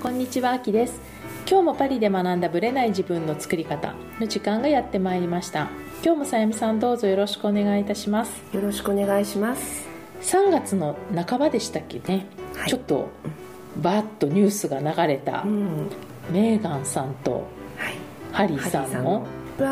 こんにちは、あきです。今日もパリで学んだブレない自分の作り方の時間がやってまいりました。今日もさやみさんどうぞよろしくお願いいたします。よろしくお願いします。3月の半ばでしたっけね。はいちょっとバーッとニュースが流れたうん、メーガンさんとはい。ハリーさんの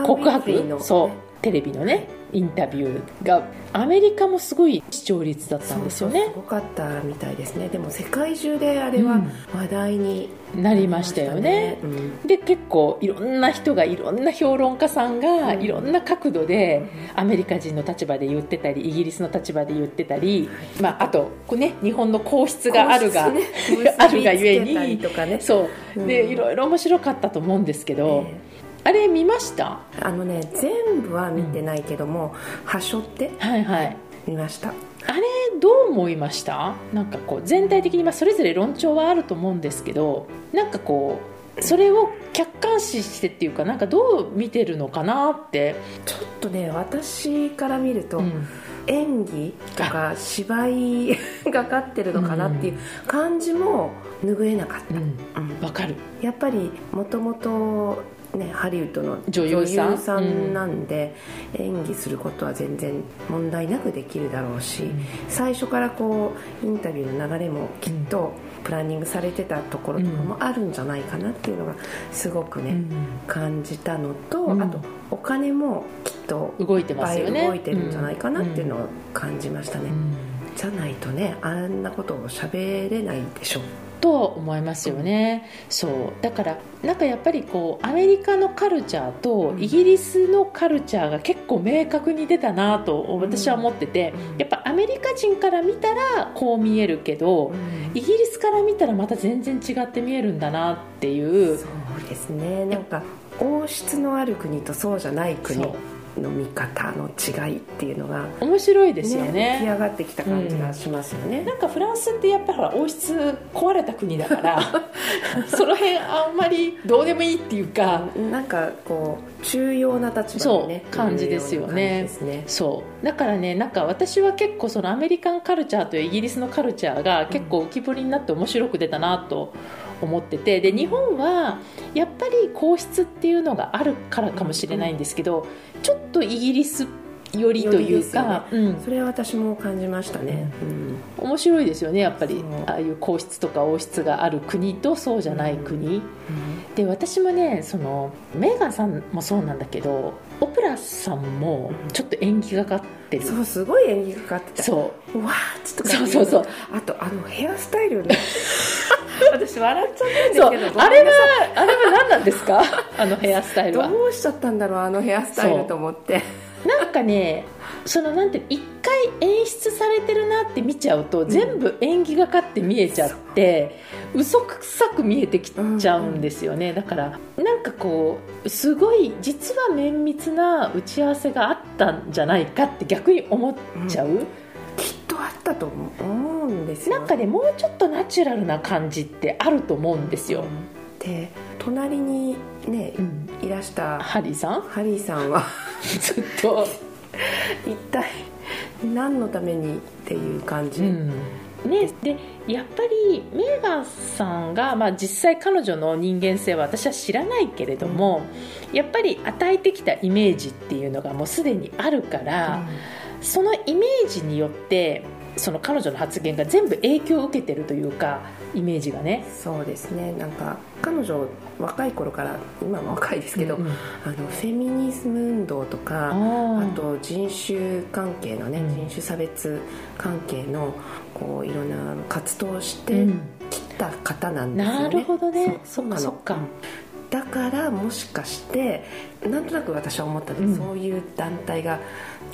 告白？そうテレビのねインタビューがアメリカもすごい視聴率だったんですよね。すごかったみたいですね。でも世界中であれはうん。話題になりましたよね。うん。で結構いろんな人がいろんな評論家さんがうん。いろんな角度でアメリカ人の立場で言ってたりイギリスの立場で言ってたり、まあ、あとね、日本の皇室があるが、ね。あるがゆえにとかね。そう。でうん。いろいろ面白かったと思うんですけど、えあれ見ました？えあのね全部は見てないけども、端折ってはいはい。見ました。あれどう思いました？なんかこう全体的にまあそれぞれ論調はあると思うんですけどなんかこうそれを客観視してっていうかなんかどう見てるのかなって、ちょっとね私から見ると、うん。演技とか芝居 がかってるのかなっていう感じも拭えなかった。うん。うん。わかる。やっぱりもともとねハリウッドの女優さん？なんで、演技することは全然問題なくできるだろうし、最初からこうインタビューの流れもきっとプランニングされてたところとかもあるんじゃないかなっていうのがすごくね、うん。感じたのと、うん。あとお金もきっと動いてますよね。い動いてるんじゃないかなっていうのを感じましたね、うんじゃないとねあんなことを喋れないでしょと思いますよね、そう。だからなんかやっぱりこうアメリカのカルチャーとイギリスのカルチャーが結構明確に出たなと私は思ってて、うん。やっぱアメリカ人から見たらこう見えるけど、イギリスから見たらまた全然違って見えるんだなっていう。そうですね。なんか王室のある国とそうじゃない国の見方の違いっていうのが、面白いですよね。ね浮き上がってきた感じがしますよね、なんかフランスってやっぱほら王室壊れた国だから その辺あんまりどうでもいいっていうかなんかこう重要な立場にね感じですよね。ね。そう。だからねなんか私は結構そのアメリカンカルチャーとイギリスのカルチャーが結構浮き彫りになって面白く出たなと思っててで日本はやっぱり皇室っていうのがあるからかもしれないんですけどちょっとイギリス寄りというか、うん、それは私も感じましたね、うん。面白いですよねやっぱり。ああいう皇室とか王室がある国とそうじゃない国、で私もねそのメーガンさんもそうなんだけどオプラさんもちょっと演技がかってる。そうすごい演技がかかってた。そう。わーっつとかそうそうそう。あとあのヘアスタイルね 私笑っちゃったんですけどあれはあれは何なんですか？あのヘアスタイルは。どうしちゃったんだろうあのヘアスタイルと思って。なんかねそのなんて一回演出されてるなって見ちゃうと、全部演技がかって見えちゃって嘘くさく見えてきちゃうんですよね、だからなんかこうすごい実は綿密な打ち合わせがあったんじゃないかって逆に思っちゃう、きっとあったと思うんですよ。なんかねもうちょっとナチュラルな感じってあると思うんですよ、で隣にねうん。いらしたハリーさん？ハリーさんは ずっと、一体何のためにっていう感じ、うん。ね、でやっぱりメーガンさんが、まあ、実際彼女の人間性は私は知らないけれども、やっぱり与えてきたイメージっていうのがもうすでにあるから、そのイメージによってその彼女の発言が全部影響を受けてるというかイメージがね。そうですね。なんか彼女若い頃から今も若いですけど、うんうん。あのフェミニズム運動とかあと人種関係のね、うん。人種差別関係のこういろんな活動をしてうん。きた方なんですよね、なるほどね。そっかそっかだからもしかしてなんとなく私は思ったんです、うん。そういう団体が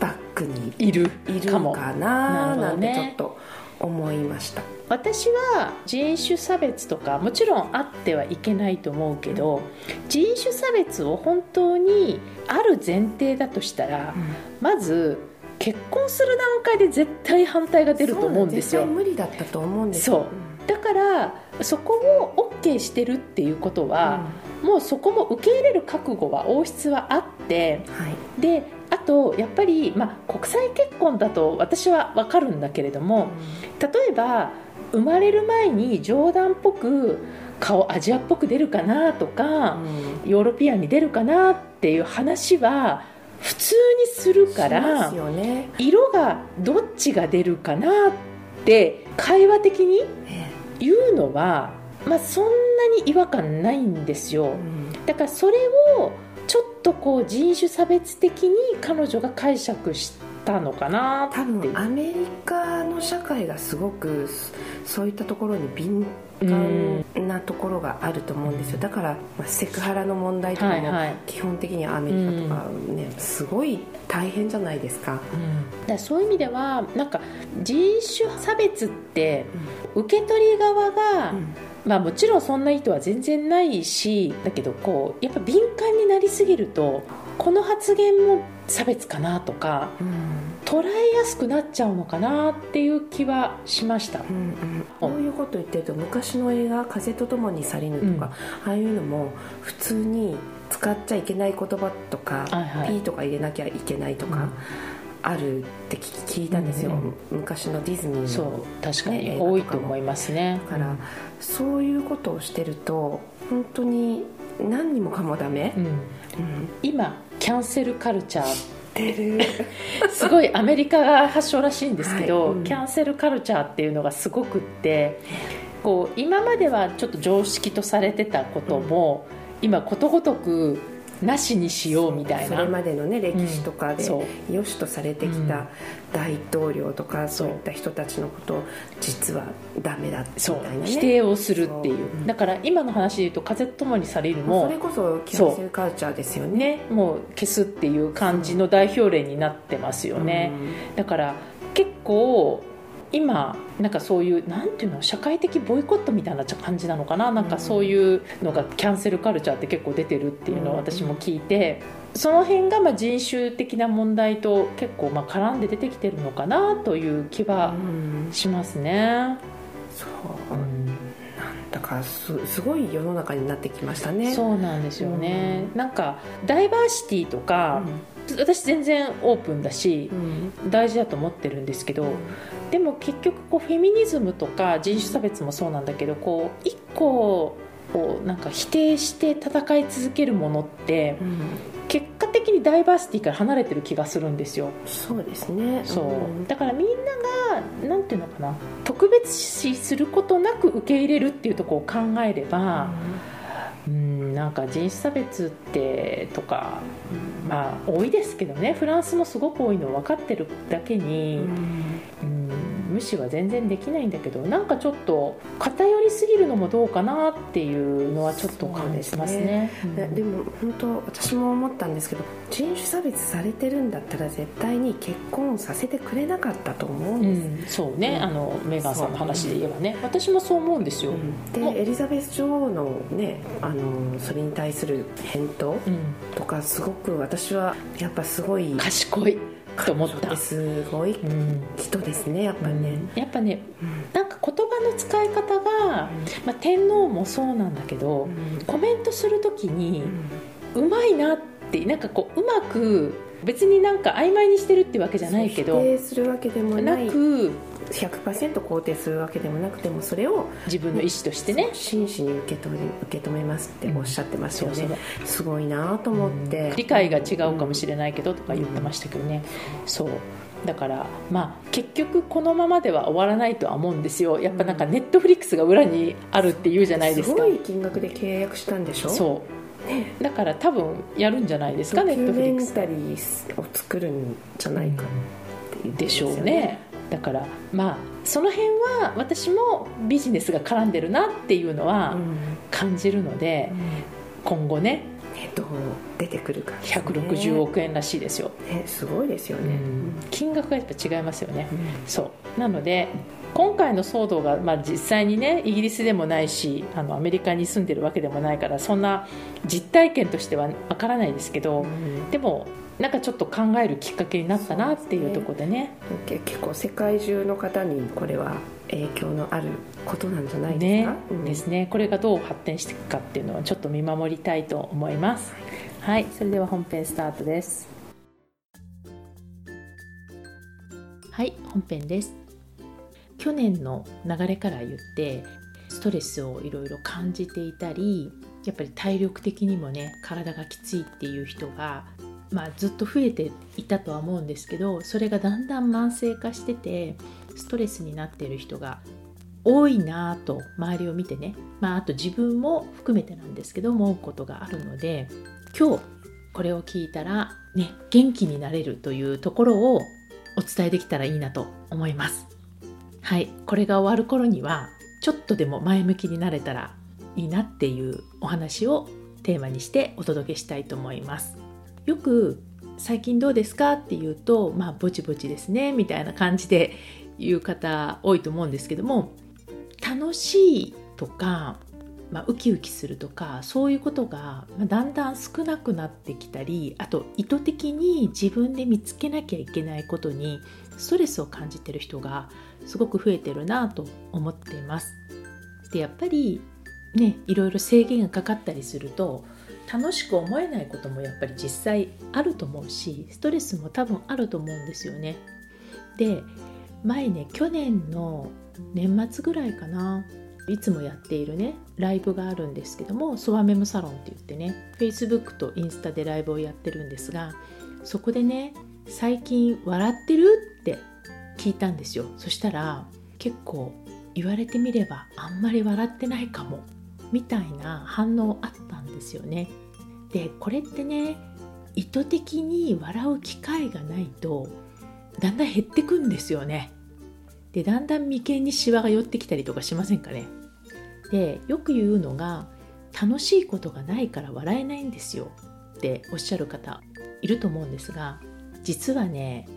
バックにいるいるかも。かななんてちょっと思いました、私は人種差別とかもちろんあってはいけないと思うけど、人種差別を本当にある前提だとしたら、まず結婚する段階で絶対反対が出ると思うんですよ。無理だったと思うんですそう。だからそこを OK してるっていうことうん。は、もうそこも受け入れる覚悟は王室はあってはい。であとやっぱり、まあ、国際結婚だと私は分かるんだけれども例えば生まれる前に冗談っぽく顔アジアっぽく出るかなとか、うん。ヨーロピアンに出るかなっていう話は普通にするからね、色がどっちが出るかなって会話的にえ言うのは、まあ、そんなに違和感ないんですよ。だからそれをちょっとこう人種差別的に彼女が解釈したのかな多分アメリカの社会がすごくそういったところに敏感なところがあると思うんですよ。だから、まあ、セクハラの問題とかも基本的にはアメリカとかね、すごい大変じゃないですか、うん。だそういう意味ではなんか人種差別って受け取り側が、うんまあ、もちろんそんな意図は全然ないしだけどこうやっぱ敏感になりすぎるとこの発言も差別かなとか捉えやすくなっちゃうのかなっていう気はしました。うんうん。こういうこと言ってると昔の映画「風と共に去りぬ」とか、ああいうのも普通に使っちゃいけない言葉とか、はいはい。ピーとか入れなきゃいけないとか、うん。あるって聞聞いたんですよ、うん昔のディズニーのそう確かに多いと思いますね。だから、そういうことをしてると本当に何にもかもダメ。う、ん、うん。今キャンセルカルチャー。すごいアメリカが発祥らしいんですけど、はい。うん。キャンセルカルチャーっていうのがすごくってこう今まではちょっと常識とされてたことも、今ことごとくなしにしようみたいな。それまでのね歴史とかでそう。良しとされてきた大統領とかそそうういった人たちのことを実はダメだみたいなね。否定をするっていう。だから今の話で言うと「風と共にされるそもれこそキャンセルカルチャーですよね。ね。もう消すっていう感じの代表例になってますよね、だから結構今なんかそういうなんていうの社会的ボイコットみたいな感じなのかな？なんかそういうのがキャンセルカルチャーって結構出てるっていうのを私も聞いてその辺がまあ人種的な問題と結構まあ絡んで出てきてるのかなという気うはん。しますね。そう。うん。だからすすごい世の中になってきましたね。そうなんですよね、なんかダイバーシティとか、私全然オープンだしうん。大事だと思ってるんですけど、でも結局こうフェミニズムとか人種差別もそうなんだけどこう一個をなんか否定して戦い続けるものってうん。結果的にダイバーシティから離れてる気がするんですよ。そうですね。そう、ん。だからみんながなんていうのかな特別視することなく受け入れるっていうところを考えれば、うんなんか人種差別ってとかうん。まあ多いですけどね。フランスもすごく多いの分かってるだけに、うん。うん無視は全然できないんだけどなんかちょっと偏りすぎるのもどうかなっていうのはちょっと感じますね。ででも本当私も思ったんですけど人種差別されてるんだったら絶対に結婚させてくれなかったと思うんうです、ん、そうね、うん。あのメーガンさんの話で言えばね。私もそう思うんですよ、でエリザベス女王のねあのそれに対する返答うん、とかすごく私はやっぱすごい賢いと思った。すごいうん。人ですねやっぱりね、やっぱねうん。なんか言葉の使い方が、まあ、天皇もそうなんだけど、コメントするときにうまいなってなんかこううまく別になんか曖昧にしてるってわけじゃないけど否定するわけでもなく100%肯定するわけでもなくてもそれを自分の意思としてね、真摯に受け止め受け止めますっておっしゃってますよね、そうそう。すごいなと思って、理解が違うかもしれないけどとか言ってましたけどね、そう。だからまあ結局このままでは終わらないとは思うんですよ。やっぱなんかネットフリックスが裏にあるっていうじゃないですか。ごい金額で契約したんでしょ？そう。だから多分やるんじゃないですかドキネットフリックス。ュメンタリーを作るんじゃないかっていう、でしょうねだからまあその辺は私もビジネスが絡んでるなっていうのうはん。感じるので、今後ねねどう出てくるかね、160億円らしいですよ、ねすごいですよね、金額がやっぱ違いますよね。うん。そう。なので今回の騒動が、まあ、実際にねイギリスでもないしあのアメリカに住んでるわけでもないからそんな実体験としてはわからないですけど、うん。でもなんかちょっと考えるきっかけになったなっていうところでね。け結構世界中の方にこれは影響のあることなんじゃないですね。か、うん。ですね。これがどう発展していくかっていうのはちょっと見守りたいと思います。はい。それでは本編スタートです。はい。本編です。去年の流れから言ってストレスをいろいろ感じていたりやっぱり体力的にもね体がきついっていう人が、まあ、ずっと増えていたとは思うんですけどそれがだんだん慢性化しててストレスになっている人が多いなぁと周りを見てね、まあ、あと自分も含めてなんですけど思うことがあるので今日これを聞いたらね元気になれるというところをお伝えできたらいいなと思います。はい。これが終わる頃にはちょっとでも前向きになれたらいいなっていうお話をテーマにしてお届けしたいと思います。よく最近どうですか？っていうとまあぼちぼちですねみたいな感じで言う方多いと思うんですけども楽しいとか、まあ、ウキウキするとかそういうことがだんだん少なくなってきたりあと意図的に自分で見つけなきゃいけないことにストレスを感じてる人がすごく増えてるなと思っています。でやっぱりねいろいろ制限がかかったりすると楽しく思えないこともやっぱり実際あると思うしストレスも多分あると思うんですよね。で前ね去年の年末ぐらいかないつもやっているねライブがあるんですけどもソワメムサロンって言ってね Facebook とインスタでライブをやってるんですがそこでね最近笑ってるって聞いたんですよそしたら結構言われてみればあんまり笑ってないかもみたいな反応あったんですよね。でこれってね意図的に笑う機会がないとだんだん減ってくんですよね。でだんだん眉間にシワが寄ってきたりとかしませんかね。でよく言うのが楽しいことがないから笑えないんですよ。っておっしゃる方いると思うんですが実はね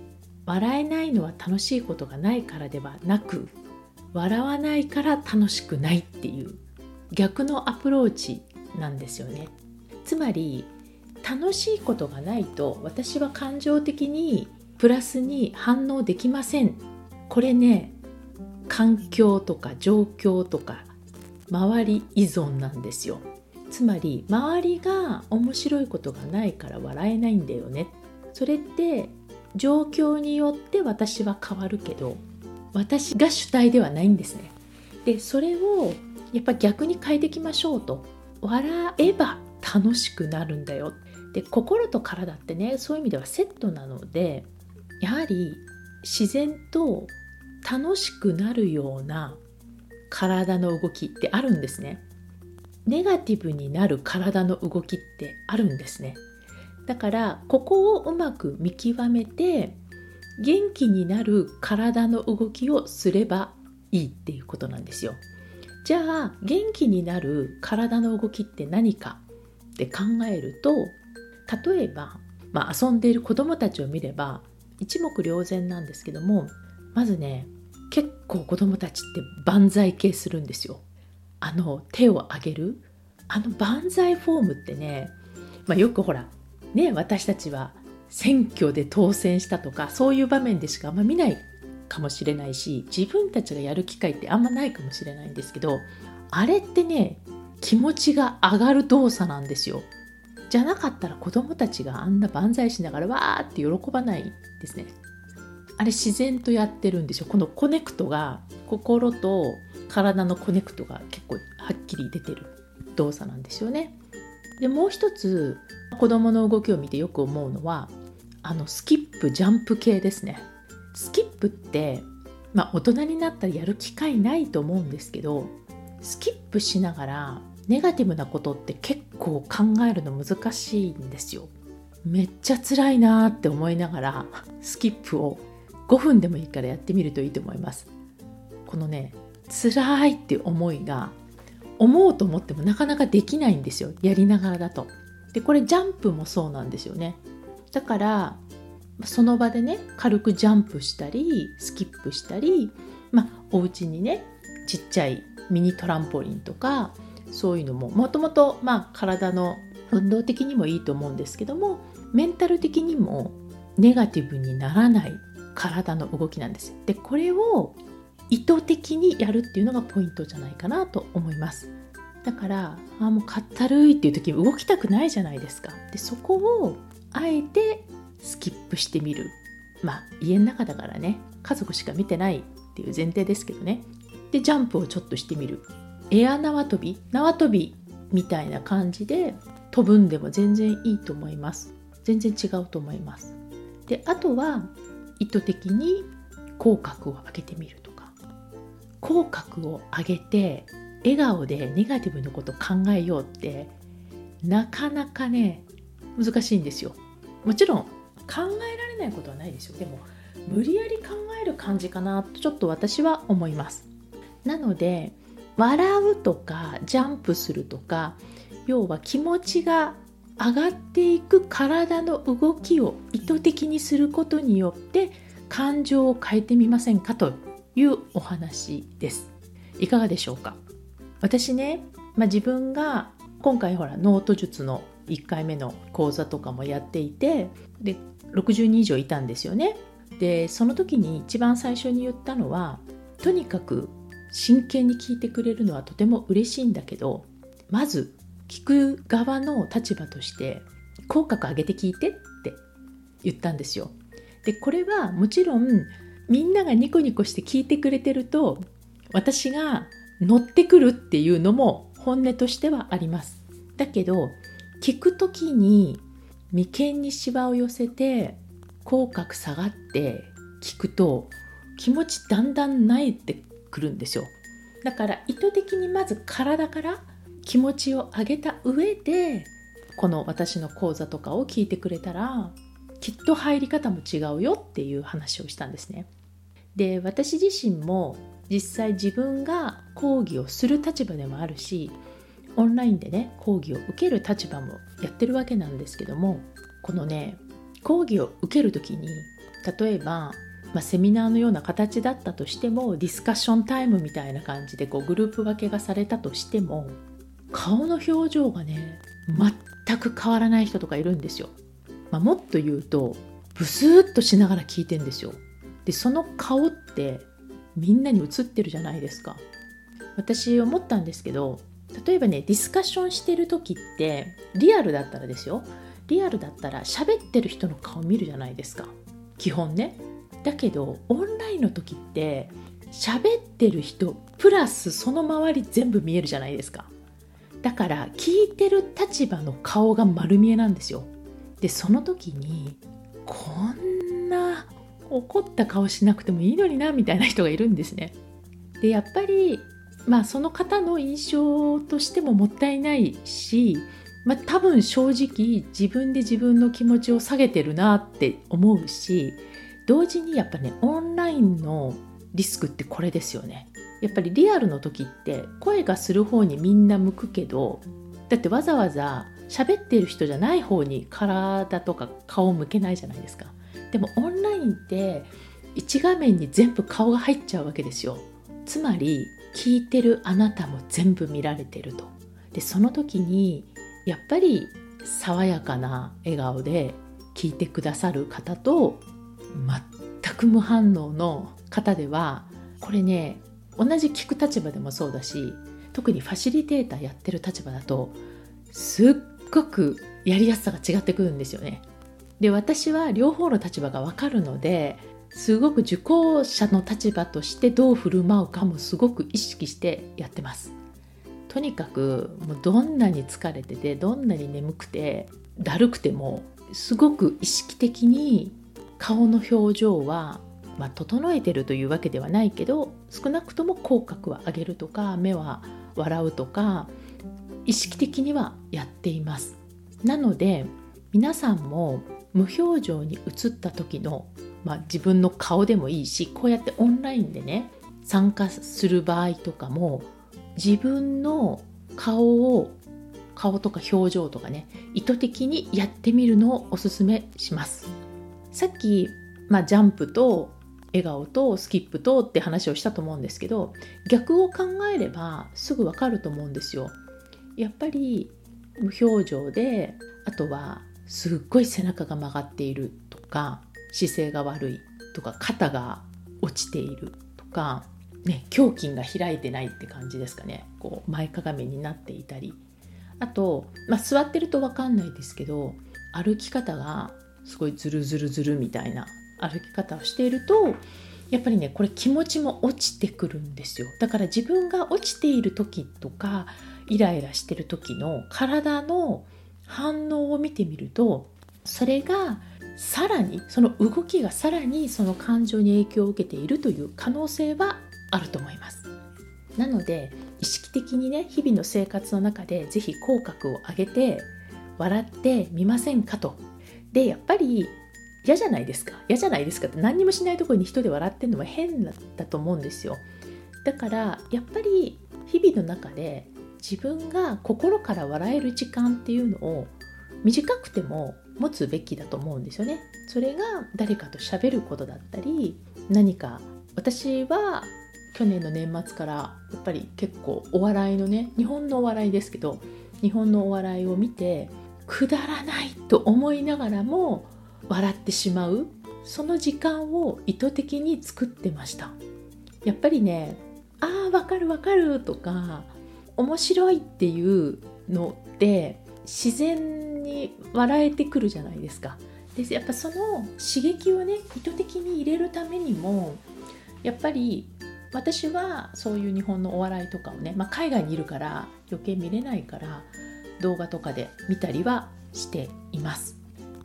笑えないのは楽しいことがないからではなく笑わないから楽しくないっていう逆のアプローチなんですよね。つまり楽しいことがないと私は感情的にプラスに反応できません。これね環境とか状況とか周り依存なんですよ。つまり周りが面白いことがないから笑えないんだよね。それって状況によって私は変わるけど私が主体ではないんですね。でそれをやっぱ逆に変えていきましょうと。笑えば楽しくなるんだよ。で心と体ってねそういう意味ではセットなのでやはり自然と楽しくなるような体の動きってあるんですね。ネガティブになる体の動きってあるんですね。だからここをうまく見極めて元気になる体の動きをすればいいっていうことなんですよ。じゃあ元気になる体の動きって何かって考えると例えば、まあ、遊んでいる子どもたちを見れば一目瞭然なんですけどもまずね結構子どもたちって万歳系するんですよ。あの手を上げる。あの万歳フォームってね、まあ、よくほらね私たちは選挙で当選したとかそういう場面でしかあんま見ないかもしれないし自分たちがやる機会ってあんまないかもしれないんですけどあれってね気持ちが上がる動作なんですよ。じゃなかったら子供たちがあんな万歳しながらわーって喜ばないですね。あれ自然とやってるんですよ。このコネクトが心と体のコネクトが結構はっきり出てる動作なんですよね。でもう一つ子供の動きを見てよく思うのはあのスキップジャンプ系ですね。スキップってまあ大人になったらやる機会ないと思うんですけどスキップしながらネガティブなことって結構考えるの難しいんですよ。めっちゃ辛いなーって思いながらスキップを5分でもいいからやってみるといいと思います。このね辛いって思いが思うと思ってもなかなかできないんですよ。やりながらだと。でこれジャンプもそうなんですよね。だからその場でね軽くジャンプしたりスキップしたりまあお家にねちっちゃいミニトランポリンとかそういうのももともと体の運動的にもいいと思うんですけどもメンタル的にもネガティブにならない体の動きなんですでこれを意図的にやるっていうのがポイントじゃないかなと思います。だからあもうかったるいっていう時動きたくないじゃないですか。でそこをあえてスキップしてみる。まあ家の中だからね。家族しか見てないっていう前提ですけどね。でジャンプをちょっとしてみる。エア縄跳び？縄跳びみたいな感じで飛ぶんでも全然いいと思います。全然違うと思います。であとは意図的に口角を上げてみるとか。口角を上げて笑顔でネガティブなこと考えようってなかなかね難しいんですよ。もちろん考えられないことはないですよでも無理やり考える感じかなとちょっと私は思います。なので笑うとかジャンプするとか要は気持ちが上がっていく体の動きを意図的にすることによって感情を変えてみませんかというお話です。いかがでしょうか。私ね、まあ、自分が今回ほらノート術の1回目の講座とかもやっていてで60人以上いたんですよね。でその時に一番最初に言ったのはとにかく真剣に聞いてくれるのはとても嬉しいんだけどまず聞く側の立場として口角上げて聞いてって言ったんですよ。でこれはもちろんみんながニコニコして聞いてくれてると私が乗ってくるっていうのも本音としてはあります。だけど聞く時に眉間にしわを寄せて口角下がって聞くと気持ちだんだん萎えてくるんですよ。だから意図的にまず体から気持ちを上げた上でこの私の講座とかを聞いてくれたらきっと入り方も違うよっていう話をしたんですね。で私自身も実際自分が講義をする立場でもあるしオンラインでね講義を受ける立場もやってるわけなんですけどもこのね講義を受ける時に例えば、まあ、セミナーのような形だったとしてもディスカッションタイムみたいな感じでこうグループ分けがされたとしても顔の表情がね全く変わらない人とかいるんですよ、まあ、もっと言うとブスーッとしながら聞いてんですよ。でその顔ってみんなに映ってるじゃないですか。私思ったんですけど例えばねディスカッションしてる時ってリアルだったらですよ。リアルだったら喋ってる人の顔見るじゃないですか。基本ね。だけどオンラインの時って喋ってる人プラスその周り全部見えるじゃないですか。だから聞いてる立場の顔が丸見えなんですよ。でその時にこんな怒った顔しなくてもいいのになみたいな人がいるんですね。でやっぱりまあその方の印象としてももったいないし、まあ、多分正直自分で自分の気持ちを下げてるなって思うし同時にやっぱねオンラインのリスクってこれですよね。やっぱりリアルの時って声がする方にみんな向くけどだってわざわざ喋ってる人じゃない方に体とか顔を向けないじゃないですか。でもオンラインって1画面に全部顔が入っちゃうわけですよ。つまり聞いてるあなたも全部見られてるとでその時にやっぱり爽やかな笑顔で聞いてくださる方と全く無反応の方ではこれね同じ聞く立場でもそうだし特にファシリテーターやってる立場だとすっごくやりやすさが違ってくるんですよね。で私は両方の立場が分かるのですごく受講者の立場としてどう振る舞うかもすごく意識してやってます。とにかくもうどんなに疲れててどんなに眠くてだるくてもすごく意識的に顔の表情はまあ、整えてるというわけではないけど少なくとも口角は上げるとか目は笑うとか意識的にはやっていますなので皆さんも無表情に映った時の、まあ、自分の顔でもいいしこうやってオンラインでね参加する場合とかも自分の顔を顔とか表情とかね意図的にやってみるのをおすすめしますさっき、まあ、ジャンプと笑顔とスキップとって話をしたと思うんですけど逆を考えればすぐわかると思うんですよ。やっぱり無表情であとはすっごい背中が曲がっているとか姿勢が悪いとか肩が落ちているとか、ね、胸筋が開いてないって感じですかね。こう前かがみになっていたり。あと、まあ、座ってると分かんないですけど歩き方がすごいズルズルズルみたいな歩き方をしているとやっぱりねこれ気持ちも落ちてくるんですよ。だから自分が落ちている時とかイライラしてる時の体の反応を見てみるとそれがさらにその動きがさらにその感情に影響を受けているという可能性はあると思います。なので意識的にね日々の生活の中で是非口角を上げて笑ってみませんかと。でやっぱり嫌じゃないですか。嫌じゃないですかって何にもしないところに人で笑ってるのも変だと思うんですよ。だからやっぱり日々の中で自分が心から笑える時間っていうのを短くても持つべきだと思うんですよね。それが誰かと喋ることだったり何か私は去年の年末からやっぱり結構お笑いのね日本のお笑いですけど日本のお笑いを見てくだらないと思いながらも笑ってしまうその時間を意図的に作ってました。やっぱりねああわかるわかるとか面白いっていうのって自然に笑えてくるじゃないですか。でやっぱその刺激をね意図的に入れるためにもやっぱり私はそういう日本のお笑いとかをね、まあ、海外にいるから余計見れないから動画とかで見たりはしています。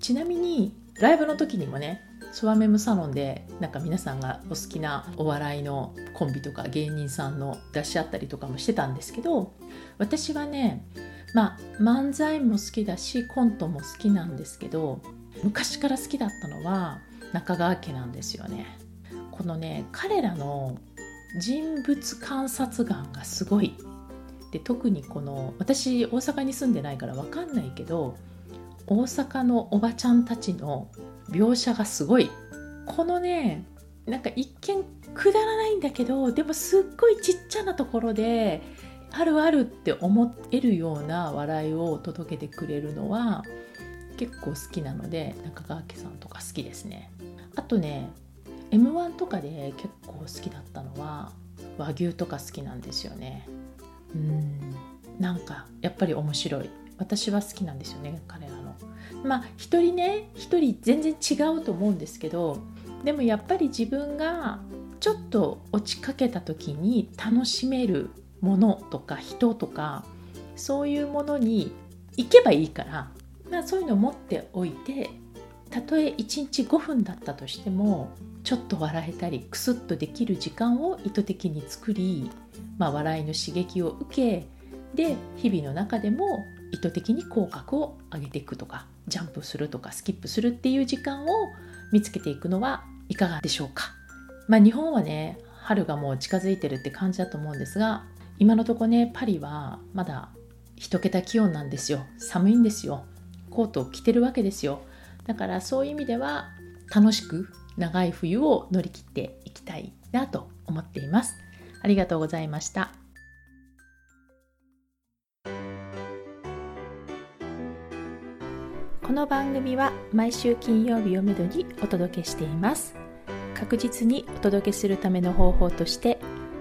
ちなみにライブの時にもねソワメムサロンでなんか皆さんがお好きなお笑いのコンビとか芸人さんの出し合ったりとかもしてたんですけど私はねまあ漫才も好きだしコントも好きなんですけど昔から好きだったのは中川家なんですよね。このね彼らの人物観察眼がすごい。で特にこの私大阪に住んでないから分かんないけど大阪のおばちゃんたちの描写がすごい。このねなんか一見くだらないんだけどでもすっごいちっちゃなところであるあるって思えるような笑いを届けてくれるのは結構好きなので中川家さんとか好きですね。あとね m 1とかで結構好きだったのは和牛とか好きなんですよね。うん。なんかやっぱり面白い。私は好きなんですよね彼らの。まあ一人ね一人全然違うと思うんですけどでもやっぱり自分がちょっと落ちかけた時に楽しめるものとか人とかそういうものに行けばいいから、まあ、そういうのを持っておいてたとえ1日5分だったとしてもちょっと笑えたりクスッとできる時間を意図的に作り、まあ、笑いの刺激を受けで日々の中でも意図的に口角を上げていくとかジャンプするとかスキップするっていう時間を見つけていくのはいかがでしょうか。まあ、日本はね春がもう近づいてるって感じだと思うんですが今のとこねパリはまだ1桁気温なんですよ。寒いんですよ。コートを着てるわけですよ。だからそういう意味では楽しく長い冬を乗り切っていきたいなと思っています。ありがとうございました。この番組は毎週金曜日をめどにお届けしています。確実にお届けするための方法として